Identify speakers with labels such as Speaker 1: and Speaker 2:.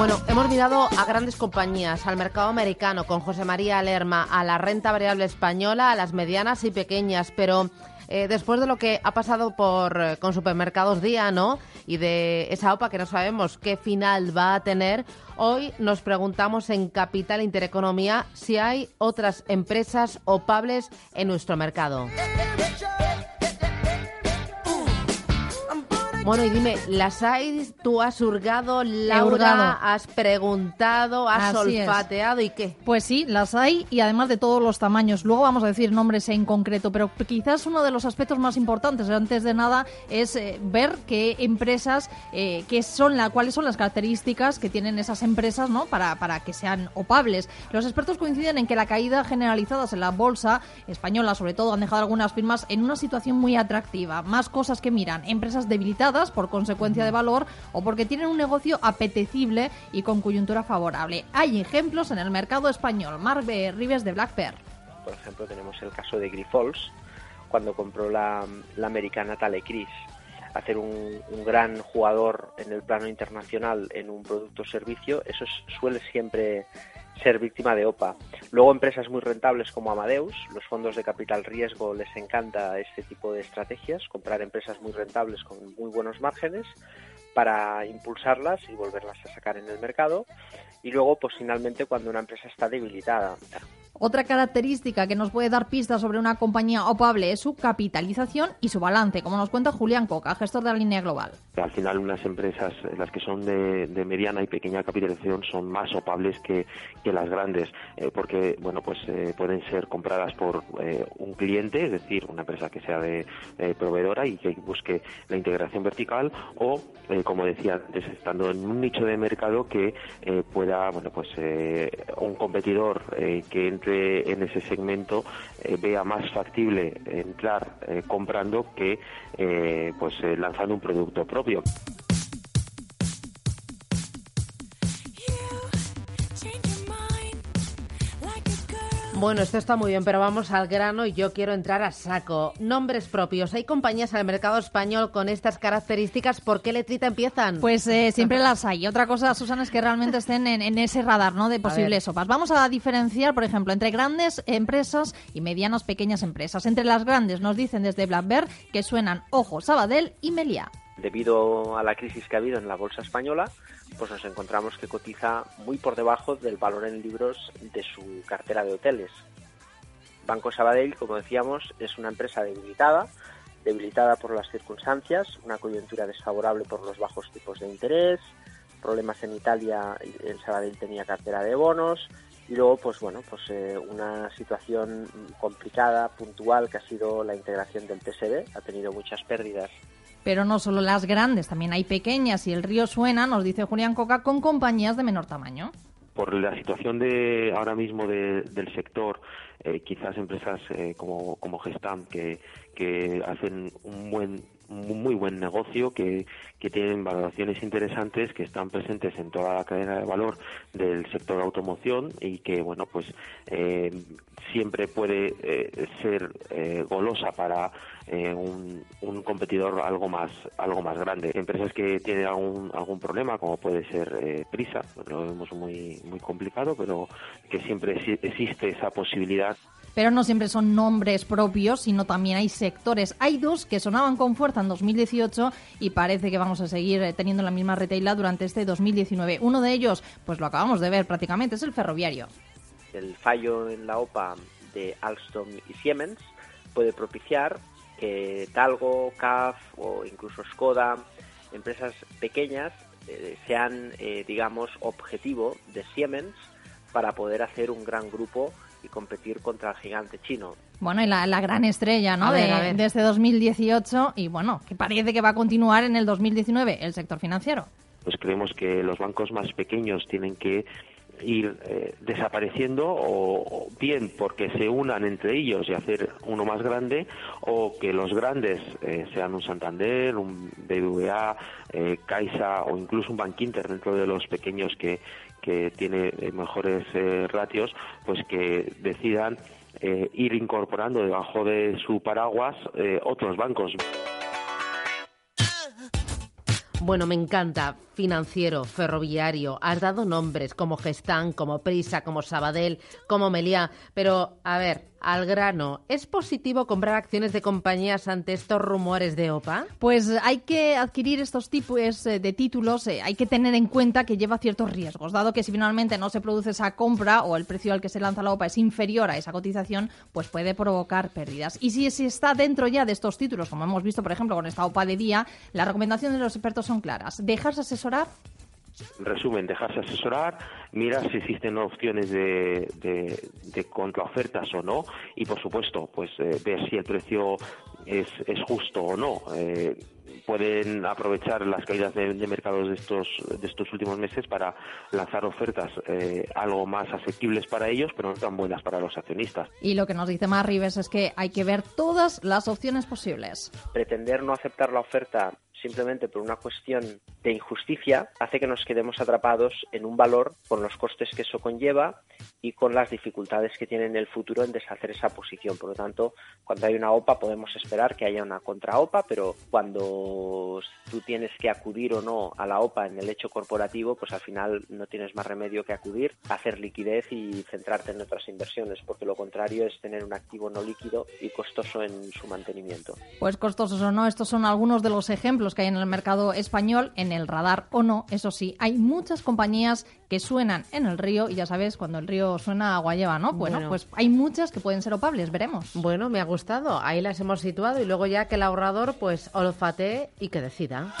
Speaker 1: Bueno, hemos mirado a grandes compañías, al mercado americano con José María Lerma, a la renta variable española, a las medianas y pequeñas, pero eh, después de lo que ha pasado por eh, con Supermercados Día, ¿no? Y de esa OPA que no sabemos qué final va a tener, hoy nos preguntamos en Capital Intereconomía si hay otras empresas opables en nuestro mercado. Bueno, y dime, ¿las hay? ¿Tú has hurgado, Laura? ¿Has preguntado? ¿Has olfateado? ¿Y qué?
Speaker 2: Pues sí, las hay y además de todos los tamaños. Luego vamos a decir nombres en concreto, pero quizás uno de los aspectos más importantes, antes de nada, es eh, ver qué empresas, eh, qué son la, cuáles son las características que tienen esas empresas ¿no? para, para que sean opables. Los expertos coinciden en que la caída generalizada en la bolsa española, sobre todo, han dejado algunas firmas en una situación muy atractiva. Más cosas que miran, empresas debilitadas por consecuencia de valor o porque tienen un negocio apetecible y con coyuntura favorable. Hay ejemplos en el mercado español. Marc Rives de Black Bear.
Speaker 3: Por ejemplo, tenemos el caso de Grifols, cuando compró la, la americana Talecris hacer un, un, gran jugador en el plano internacional en un producto o servicio, eso suele siempre ser víctima de OPA. Luego empresas muy rentables como Amadeus, los fondos de capital riesgo les encanta este tipo de estrategias, comprar empresas muy rentables con muy buenos márgenes para impulsarlas y volverlas a sacar en el mercado. Y luego, pues finalmente, cuando una empresa está debilitada,
Speaker 2: otra característica que nos puede dar pistas sobre una compañía opable es su capitalización y su balance, como nos cuenta Julián Coca, gestor de la línea global.
Speaker 4: Al final, unas empresas, las que son de, mediana y pequeña capitalización, son más opables que, las grandes, eh, porque bueno, pues eh, pueden ser compradas por eh, un cliente, es decir, una empresa que sea de proveedora y que busque la integración vertical, o, como decía antes, estando en un nicho de mercado que pueda, bueno, pues un competidor que entre en ese segmento eh, vea más factible entrar eh, comprando que eh, pues lanzando un producto propio.
Speaker 1: Bueno, esto está muy bien, pero vamos al grano y yo quiero entrar a saco. Nombres propios. ¿Hay compañías en el mercado español con estas características? ¿Por qué letrita empiezan?
Speaker 2: Pues eh, siempre las hay. Otra cosa, Susana, es que realmente estén en, ese radar ¿no? de posibles sopas. Vamos a diferenciar, por ejemplo, entre grandes empresas y medianas pequeñas empresas. Entre las grandes nos dicen desde Blackbird que suenan Ojo, Sabadell y Meliá
Speaker 3: debido a la crisis que ha habido en la bolsa española, pues nos encontramos que cotiza muy por debajo del valor en libros de su cartera de hoteles. Banco Sabadell, como decíamos, es una empresa debilitada, debilitada por las circunstancias, una coyuntura desfavorable por los bajos tipos de interés, problemas en Italia, en Sabadell tenía cartera de bonos, y luego pues bueno pues eh, una situación complicada puntual que ha sido la integración del TSB ha tenido muchas pérdidas
Speaker 2: pero no solo las grandes, también hay pequeñas y el río suena, nos dice Julián Coca, con compañías de menor tamaño.
Speaker 4: Por la situación de ahora mismo del sector, eh, quizás empresas eh, como, como Gestam, que hacen un buen muy buen negocio, que, que tienen valoraciones interesantes, que están presentes en toda la cadena de valor del sector de automoción y que, bueno, pues eh, siempre puede eh, ser eh, golosa para un, un, competidor algo más algo más grande. Empresas que tienen algún, algún problema, como puede ser Prisa, lo vemos muy, muy complicado, pero que siempre existe esa posibilidad
Speaker 2: pero no siempre son nombres propios, sino también hay sectores. Hay dos que sonaban con fuerza en 2018 y parece que vamos a seguir eh, teniendo la misma retaila durante este 2019. Uno de ellos, pues lo acabamos de ver prácticamente, es el ferroviario.
Speaker 3: El fallo en la OPA de Alstom y Siemens puede propiciar que Talgo, CAF o incluso Skoda, empresas pequeñas, eh, sean, eh, digamos, objetivo de Siemens para poder hacer un gran grupo y competir contra el gigante chino.
Speaker 2: Bueno, y la, la gran estrella ¿no?
Speaker 1: A ver,
Speaker 2: de,
Speaker 1: a ver.
Speaker 2: de este 2018 y bueno, que parece que va a continuar en el 2019, el sector financiero.
Speaker 4: Pues creemos que los bancos más pequeños tienen que ir eh, desapareciendo o, o bien porque se unan entre ellos y hacer uno más grande o que los grandes eh, sean un Santander, un BBVA, eh, Caixa o incluso un Bank Inter dentro de los pequeños que, que tiene eh, mejores eh, ratios, pues que decidan eh, ir incorporando debajo de su paraguas eh, otros bancos.
Speaker 1: Bueno, me encanta. Financiero, ferroviario. Has dado nombres como Gestán, como Prisa, como Sabadell, como Meliá. Pero, a ver, al grano. ¿Es positivo comprar acciones de compañías ante estos rumores de OPA?
Speaker 2: Pues hay que adquirir estos tipos eh, de títulos, eh, hay que tener en cuenta que lleva ciertos riesgos, dado que si finalmente no se produce esa compra o el precio al que se lanza la OPA es inferior a esa cotización, pues puede provocar pérdidas. Y si está dentro ya de estos títulos, como hemos visto por ejemplo con esta OPA de día, las recomendaciones de los expertos son claras. Dejarse asesorar
Speaker 4: En resumen, dejarse asesorar, mirar si existen opciones de, de, de contraofertas o no y, por supuesto, pues eh, ver si el precio es, es justo o no. Eh, pueden aprovechar las caídas de, de mercados de estos de estos últimos meses para lanzar ofertas eh, algo más asequibles para ellos, pero no tan buenas para los accionistas.
Speaker 2: y lo que nos dice más Rives es que hay que ver todas las opciones posibles.
Speaker 3: pretender no aceptar la oferta simplemente por una cuestión de injusticia hace que nos quedemos atrapados en un valor con los costes que eso conlleva y con las dificultades que tiene en el futuro en deshacer esa posición. Por lo tanto, cuando hay una OPA podemos esperar que haya una contra OPA, pero cuando tú tienes que acudir o no a la OPA en el hecho corporativo, pues al final no tienes más remedio que acudir, hacer liquidez y centrarte en otras inversiones, porque lo contrario es tener un activo no líquido y costoso en su mantenimiento.
Speaker 2: Pues costosos o no, estos son algunos de los ejemplos que hay en el mercado español, en el radar o no, eso sí, hay muchas compañías que suenan en el río y ya sabes, cuando el río suena agua lleva, ¿no? Bueno,
Speaker 1: Bueno.
Speaker 2: pues hay muchas que pueden ser opables, veremos.
Speaker 1: Bueno, me ha gustado. Ahí las hemos situado y luego ya que el ahorrador pues olfatee y que decida.